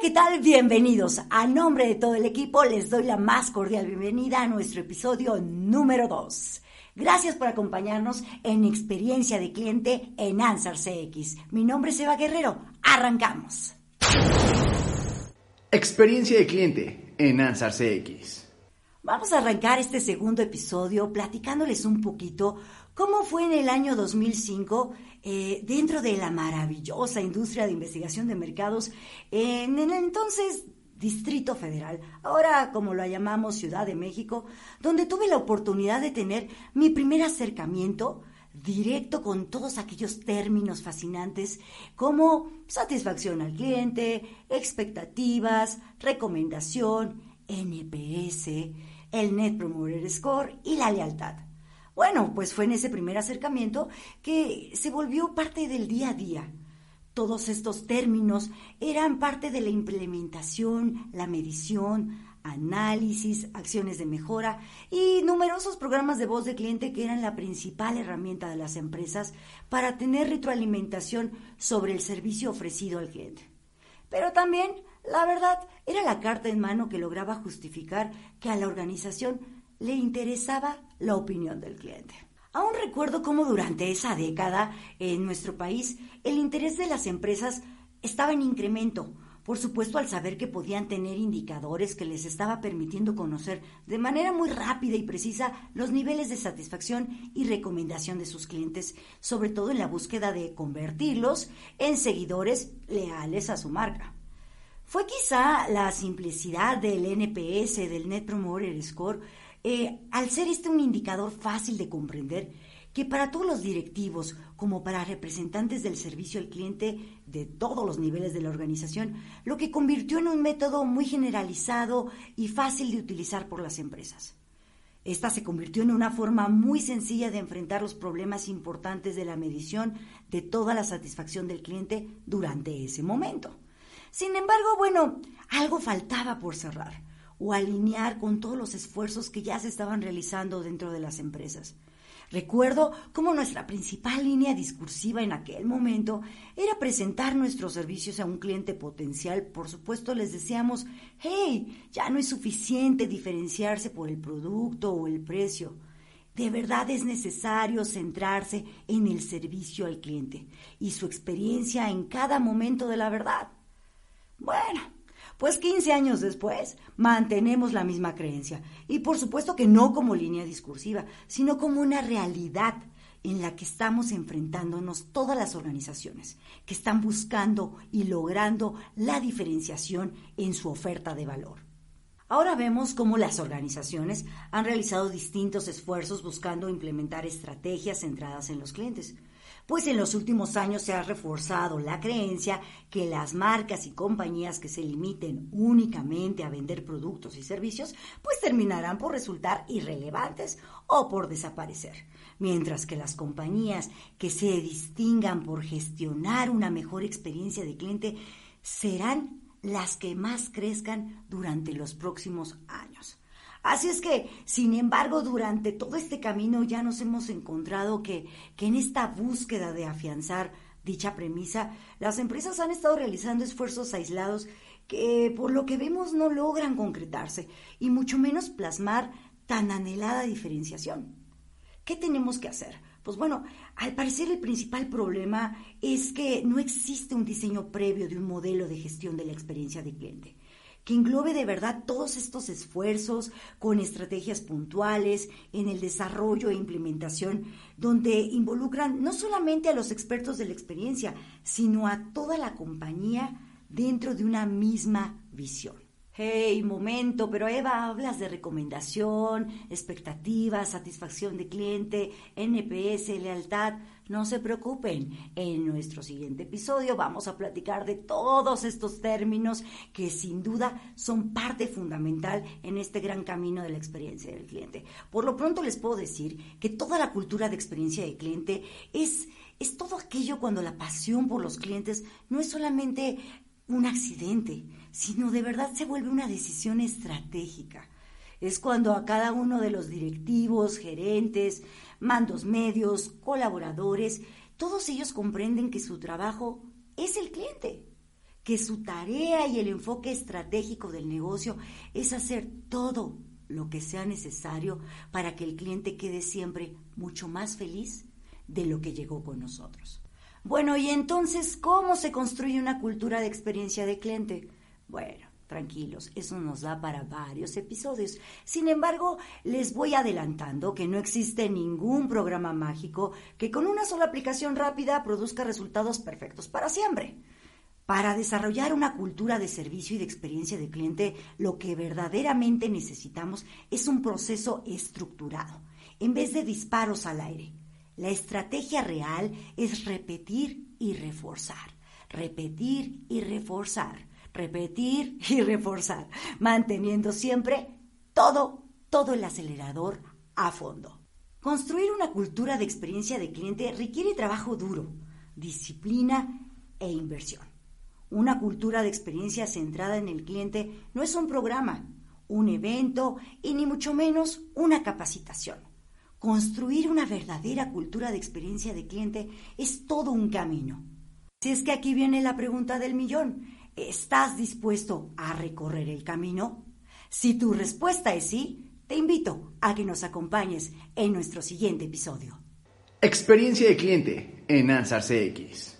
¿Qué tal? Bienvenidos. A nombre de todo el equipo les doy la más cordial bienvenida a nuestro episodio número 2. Gracias por acompañarnos en Experiencia de Cliente en Ansar CX. Mi nombre es Eva Guerrero. Arrancamos. Experiencia de Cliente en Ansar CX. Vamos a arrancar este segundo episodio platicándoles un poquito cómo fue en el año 2005 eh, dentro de la maravillosa industria de investigación de mercados en el entonces Distrito Federal, ahora como lo llamamos Ciudad de México, donde tuve la oportunidad de tener mi primer acercamiento directo con todos aquellos términos fascinantes como satisfacción al cliente, expectativas, recomendación, NPS, el Net Promoter Score y la lealtad. Bueno, pues fue en ese primer acercamiento que se volvió parte del día a día. Todos estos términos eran parte de la implementación, la medición, análisis, acciones de mejora y numerosos programas de voz de cliente que eran la principal herramienta de las empresas para tener retroalimentación sobre el servicio ofrecido al cliente. Pero también, la verdad, era la carta en mano que lograba justificar que a la organización le interesaba la opinión del cliente. Aún recuerdo cómo durante esa década en nuestro país el interés de las empresas estaba en incremento, por supuesto al saber que podían tener indicadores que les estaba permitiendo conocer de manera muy rápida y precisa los niveles de satisfacción y recomendación de sus clientes, sobre todo en la búsqueda de convertirlos en seguidores leales a su marca. Fue quizá la simplicidad del NPS, del Net Promoter Score, eh, al ser este un indicador fácil de comprender, que para todos los directivos como para representantes del servicio al cliente de todos los niveles de la organización, lo que convirtió en un método muy generalizado y fácil de utilizar por las empresas. Esta se convirtió en una forma muy sencilla de enfrentar los problemas importantes de la medición de toda la satisfacción del cliente durante ese momento. Sin embargo, bueno, algo faltaba por cerrar o alinear con todos los esfuerzos que ya se estaban realizando dentro de las empresas. Recuerdo cómo nuestra principal línea discursiva en aquel momento era presentar nuestros servicios a un cliente potencial. Por supuesto, les decíamos, hey, ya no es suficiente diferenciarse por el producto o el precio. De verdad es necesario centrarse en el servicio al cliente y su experiencia en cada momento de la verdad. Bueno, pues 15 años después mantenemos la misma creencia y por supuesto que no como línea discursiva, sino como una realidad en la que estamos enfrentándonos todas las organizaciones que están buscando y logrando la diferenciación en su oferta de valor. Ahora vemos cómo las organizaciones han realizado distintos esfuerzos buscando implementar estrategias centradas en los clientes pues en los últimos años se ha reforzado la creencia que las marcas y compañías que se limiten únicamente a vender productos y servicios, pues terminarán por resultar irrelevantes o por desaparecer, mientras que las compañías que se distingan por gestionar una mejor experiencia de cliente serán las que más crezcan durante los próximos años. Así es que, sin embargo, durante todo este camino ya nos hemos encontrado que, que en esta búsqueda de afianzar dicha premisa, las empresas han estado realizando esfuerzos aislados que por lo que vemos no logran concretarse y mucho menos plasmar tan anhelada diferenciación. ¿Qué tenemos que hacer? Pues bueno, al parecer el principal problema es que no existe un diseño previo de un modelo de gestión de la experiencia de cliente que englobe de verdad todos estos esfuerzos con estrategias puntuales en el desarrollo e implementación, donde involucran no solamente a los expertos de la experiencia, sino a toda la compañía dentro de una misma visión. Hey, momento, pero Eva, hablas de recomendación, expectativas, satisfacción de cliente, NPS, lealtad. No se preocupen, en nuestro siguiente episodio vamos a platicar de todos estos términos que sin duda son parte fundamental en este gran camino de la experiencia del cliente. Por lo pronto les puedo decir que toda la cultura de experiencia de cliente es, es todo aquello cuando la pasión por los clientes no es solamente un accidente, sino de verdad se vuelve una decisión estratégica. Es cuando a cada uno de los directivos, gerentes, mandos medios, colaboradores, todos ellos comprenden que su trabajo es el cliente, que su tarea y el enfoque estratégico del negocio es hacer todo lo que sea necesario para que el cliente quede siempre mucho más feliz de lo que llegó con nosotros. Bueno, y entonces, ¿cómo se construye una cultura de experiencia de cliente? Bueno, tranquilos, eso nos da para varios episodios. Sin embargo, les voy adelantando que no existe ningún programa mágico que con una sola aplicación rápida produzca resultados perfectos para siempre. Para desarrollar una cultura de servicio y de experiencia de cliente, lo que verdaderamente necesitamos es un proceso estructurado, en vez de disparos al aire. La estrategia real es repetir y reforzar, repetir y reforzar, repetir y reforzar, manteniendo siempre todo, todo el acelerador a fondo. Construir una cultura de experiencia de cliente requiere trabajo duro, disciplina e inversión. Una cultura de experiencia centrada en el cliente no es un programa, un evento y ni mucho menos una capacitación. Construir una verdadera cultura de experiencia de cliente es todo un camino. Si es que aquí viene la pregunta del millón, ¿estás dispuesto a recorrer el camino? Si tu respuesta es sí, te invito a que nos acompañes en nuestro siguiente episodio. Experiencia de cliente en Ansar CX.